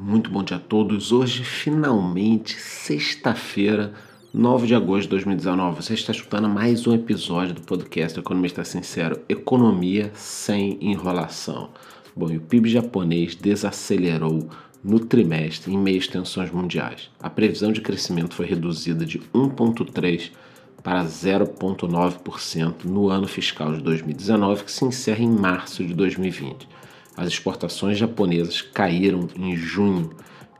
Muito bom dia a todos. Hoje, finalmente, sexta-feira, 9 de agosto de 2019. Você está escutando mais um episódio do podcast Economista Sincero: Economia sem enrolação. Bom, e o PIB japonês desacelerou no trimestre em meio às tensões mundiais. A previsão de crescimento foi reduzida de 1,3% para 0,9% no ano fiscal de 2019, que se encerra em março de 2020. As exportações japonesas caíram em junho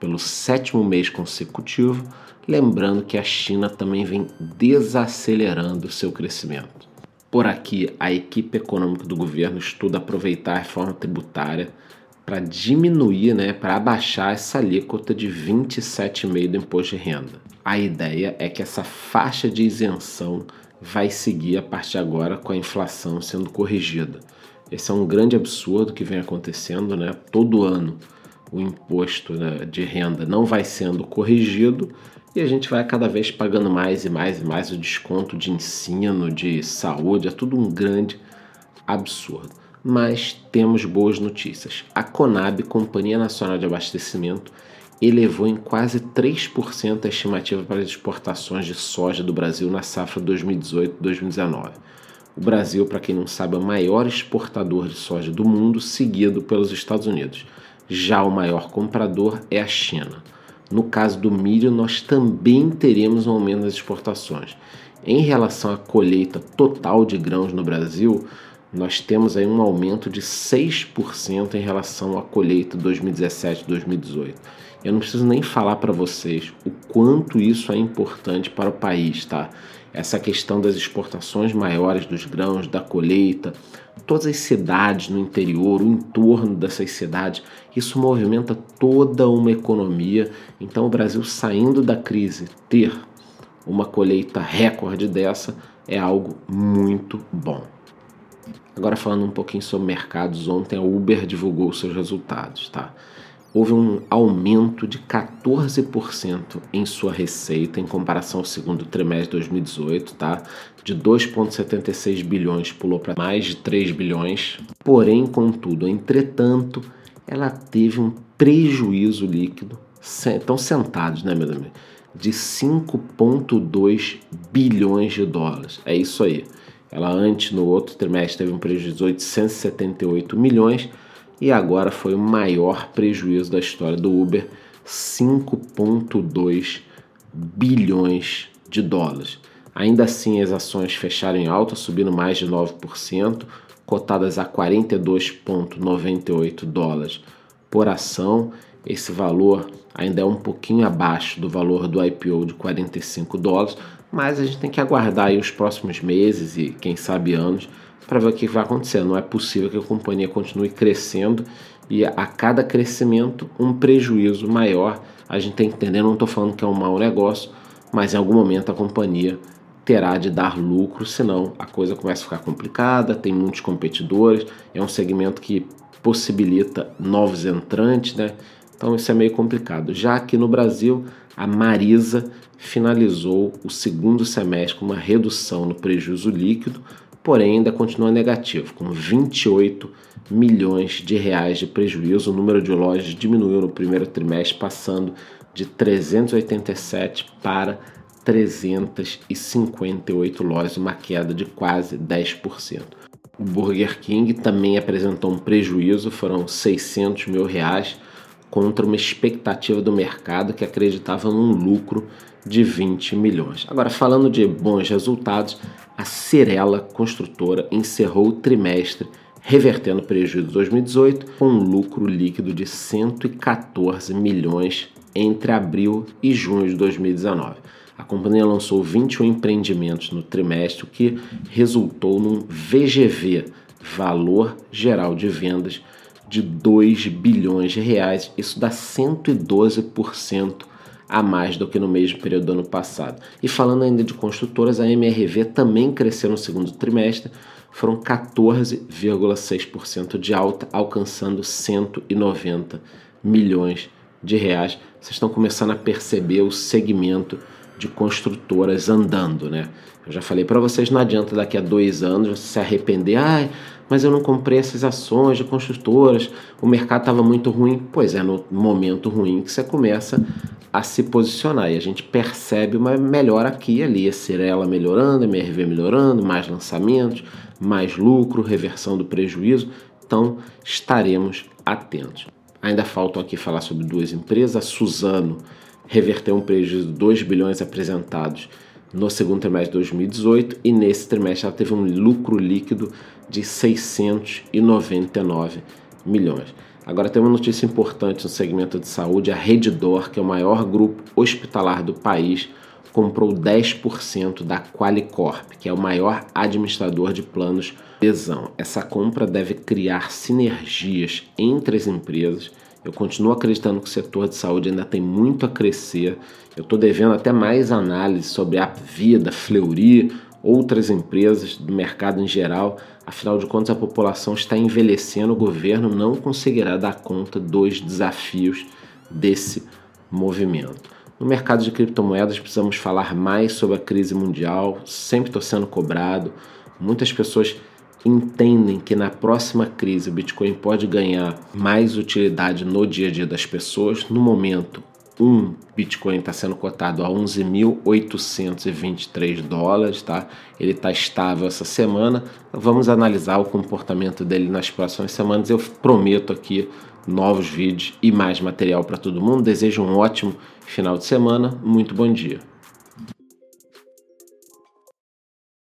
pelo sétimo mês consecutivo, lembrando que a China também vem desacelerando seu crescimento. Por aqui, a equipe econômica do governo estuda aproveitar a reforma tributária para diminuir, né, para abaixar essa alíquota de 27,5% do imposto de renda. A ideia é que essa faixa de isenção vai seguir a partir de agora com a inflação sendo corrigida. Esse é um grande absurdo que vem acontecendo, né? Todo ano o imposto né, de renda não vai sendo corrigido e a gente vai cada vez pagando mais e mais e mais o desconto de ensino, de saúde, é tudo um grande absurdo. Mas temos boas notícias. A Conab, Companhia Nacional de Abastecimento, elevou em quase 3% a estimativa para as exportações de soja do Brasil na safra 2018-2019. O Brasil, para quem não sabe, é o maior exportador de soja do mundo, seguido pelos Estados Unidos. Já o maior comprador é a China. No caso do milho, nós também teremos um aumento das exportações. Em relação à colheita total de grãos no Brasil, nós temos aí um aumento de 6% em relação à colheita 2017-2018. Eu não preciso nem falar para vocês o quanto isso é importante para o país, tá? Essa questão das exportações maiores dos grãos, da colheita, todas as cidades no interior, o entorno dessas cidades, isso movimenta toda uma economia. Então, o Brasil saindo da crise, ter uma colheita recorde dessa é algo muito bom. Agora falando um pouquinho sobre mercados, ontem a Uber divulgou seus resultados, tá? Houve um aumento de 14% em sua receita em comparação ao segundo trimestre de 2018, tá? De 2,76 bilhões pulou para mais de 3 bilhões. Porém, contudo, entretanto, ela teve um prejuízo líquido, estão sentados, né, meu amigo? De 5,2 bilhões de dólares. É isso aí. Ela antes, no outro trimestre, teve um prejuízo de 878 milhões e agora foi o maior prejuízo da história do Uber, 5,2 bilhões de dólares. Ainda assim, as ações fecharam em alta, subindo mais de 9%, cotadas a 42,98 dólares por ação. Esse valor ainda é um pouquinho abaixo do valor do IPO de 45 dólares, mas a gente tem que aguardar os próximos meses e quem sabe anos para ver o que vai acontecer. Não é possível que a companhia continue crescendo e a cada crescimento um prejuízo maior. A gente tem que entender, não estou falando que é um mau negócio, mas em algum momento a companhia terá de dar lucro, senão a coisa começa a ficar complicada, tem muitos competidores, é um segmento que possibilita novos entrantes, né? Então isso é meio complicado. Já aqui no Brasil, a Marisa finalizou o segundo semestre com uma redução no prejuízo líquido, porém ainda continua negativo, com 28 milhões de reais de prejuízo. O número de lojas diminuiu no primeiro trimestre, passando de 387 para 358 lojas, uma queda de quase 10%. O Burger King também apresentou um prejuízo, foram 600 mil reais, contra uma expectativa do mercado que acreditava num lucro de 20 milhões. Agora, falando de bons resultados, a Cirela Construtora encerrou o trimestre revertendo o prejuízo de 2018 com um lucro líquido de 114 milhões entre abril e junho de 2019. A companhia lançou 21 empreendimentos no trimestre, o que resultou num VGV, valor geral de vendas, de 2 bilhões de reais. Isso dá 112% a mais do que no mesmo período do ano passado. E falando ainda de construtoras, a MRV também cresceu no segundo trimestre, foram 14,6% de alta, alcançando 190 milhões de reais. Vocês estão começando a perceber o segmento de construtoras andando, né? Eu já falei para vocês, não adianta daqui a dois anos se arrepender, ah, mas eu não comprei essas ações de construtoras, o mercado estava muito ruim. Pois é, no momento ruim que você começa a se posicionar e a gente percebe uma melhora aqui e ali, a Cirela melhorando, a MRV melhorando, mais lançamentos, mais lucro, reversão do prejuízo. Então estaremos atentos. Ainda faltam aqui falar sobre duas empresas. A Suzano reverteu um prejuízo de 2 bilhões apresentados no segundo trimestre de 2018 e nesse trimestre ela teve um lucro líquido de 699 milhões. Agora tem uma notícia importante no segmento de saúde: a Reddor, que é o maior grupo hospitalar do país, comprou 10% da Qualicorp, que é o maior administrador de planos de adesão. Essa compra deve criar sinergias entre as empresas eu continuo acreditando que o setor de saúde ainda tem muito a crescer. Eu estou devendo até mais análise sobre a Vida, Fleury, outras empresas do mercado em geral. Afinal de contas, a população está envelhecendo, o governo não conseguirá dar conta dos desafios desse movimento. No mercado de criptomoedas, precisamos falar mais sobre a crise mundial, sempre estou sendo cobrado. Muitas pessoas entendem que na próxima crise o Bitcoin pode ganhar mais utilidade no dia a dia das pessoas. No momento, um Bitcoin está sendo cotado a 11.823 dólares, tá? Ele está estável essa semana. Vamos analisar o comportamento dele nas próximas semanas. Eu prometo aqui novos vídeos e mais material para todo mundo. Desejo um ótimo final de semana. Muito bom dia.